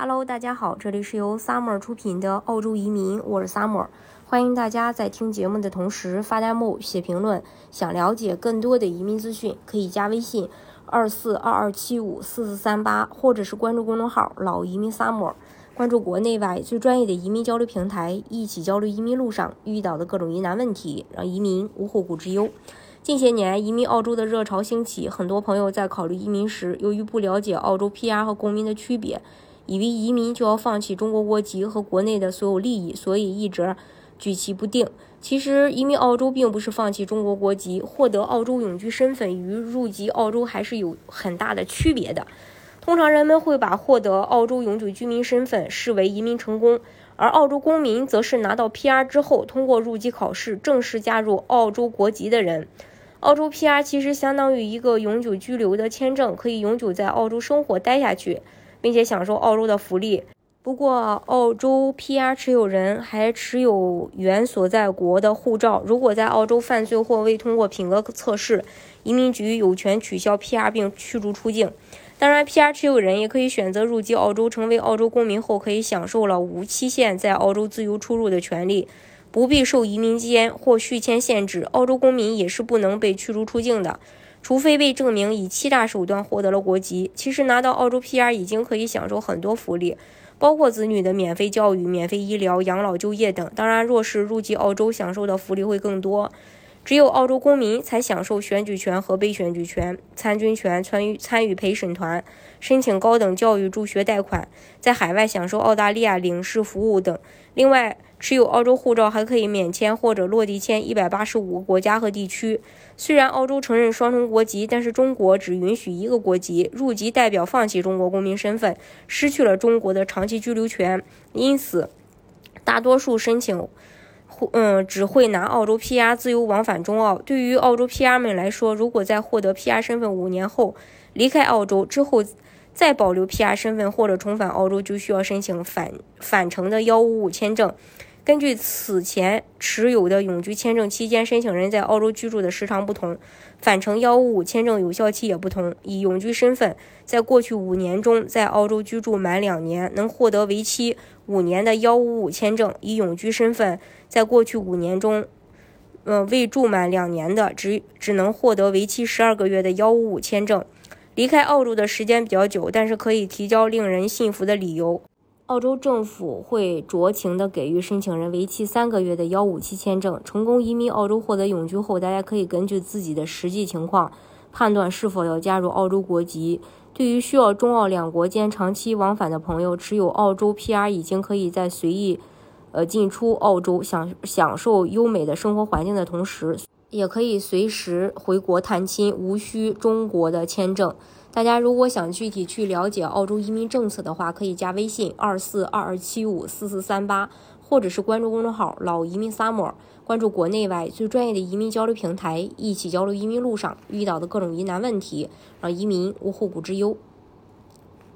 Hello，大家好，这里是由 Summer 出品的澳洲移民，我是 Summer，欢迎大家在听节目的同时发弹幕、写评论。想了解更多的移民资讯，可以加微信二四二二七五四四三八，或者是关注公众号“老移民 Summer”，关注国内外最专业的移民交流平台，一起交流移民路上遇到的各种疑难问题，让移民无后顾之忧。近些年，移民澳洲的热潮兴起，很多朋友在考虑移民时，由于不了解澳洲 PR 和公民的区别。以为移民就要放弃中国国籍和国内的所有利益，所以一直举棋不定。其实，移民澳洲并不是放弃中国国籍，获得澳洲永居身份与入籍澳洲还是有很大的区别的。通常人们会把获得澳洲永久居民身份视为移民成功，而澳洲公民则是拿到 PR 之后，通过入籍考试正式加入澳洲国籍的人。澳洲 PR 其实相当于一个永久居留的签证，可以永久在澳洲生活待下去。并且享受澳洲的福利。不过，澳洲 PR 持有人还持有原所在国的护照。如果在澳洲犯罪或未通过品格测试，移民局有权取消 PR 并驱逐出境。当然，PR 持有人也可以选择入籍澳洲，成为澳洲公民后，可以享受了无期限在澳洲自由出入的权利，不必受移民监或续签限制。澳洲公民也是不能被驱逐出境的。除非被证明以欺诈手段获得了国籍，其实拿到澳洲 PR 已经可以享受很多福利，包括子女的免费教育、免费医疗、养老、就业等。当然，若是入籍澳洲，享受的福利会更多。只有澳洲公民才享受选举权和被选举权、参军权、参与参与陪审团、申请高等教育助学贷款、在海外享受澳大利亚领事服务等。另外，持有澳洲护照还可以免签或者落地签一百八十五个国家和地区。虽然澳洲承认双重国籍，但是中国只允许一个国籍。入籍代表放弃中国公民身份，失去了中国的长期居留权。因此，大多数申请。嗯，只会拿澳洲 PR 自由往返中澳。对于澳洲 PR 们来说，如果在获得 PR 身份五年后离开澳洲之后再保留 PR 身份或者重返澳洲，就需要申请返返程的幺五五签证。根据此前持有的永居签证期间，申请人在澳洲居住的时长不同，返程幺五五签证有效期也不同。以永居身份在过去五年中在澳洲居住满两年，能获得为期五年的幺五五签证；以永居身份在过去五年中，呃未住满两年的，只只能获得为期十二个月的幺五五签证。离开澳洲的时间比较久，但是可以提交令人信服的理由。澳洲政府会酌情的给予申请人为期三个月的幺五七签证。成功移民澳洲获得永居后，大家可以根据自己的实际情况判断是否要加入澳洲国籍。对于需要中澳两国间长期往返的朋友，持有澳洲 PR 已经可以在随意呃进出澳洲享享受优美的生活环境的同时，也可以随时回国探亲，无需中国的签证。大家如果想具体去了解澳洲移民政策的话，可以加微信二四二二七五四四三八，或者是关注公众号“老移民 summer”，关注国内外最专业的移民交流平台，一起交流移民路上遇到的各种疑难问题，让移民无后顾之忧。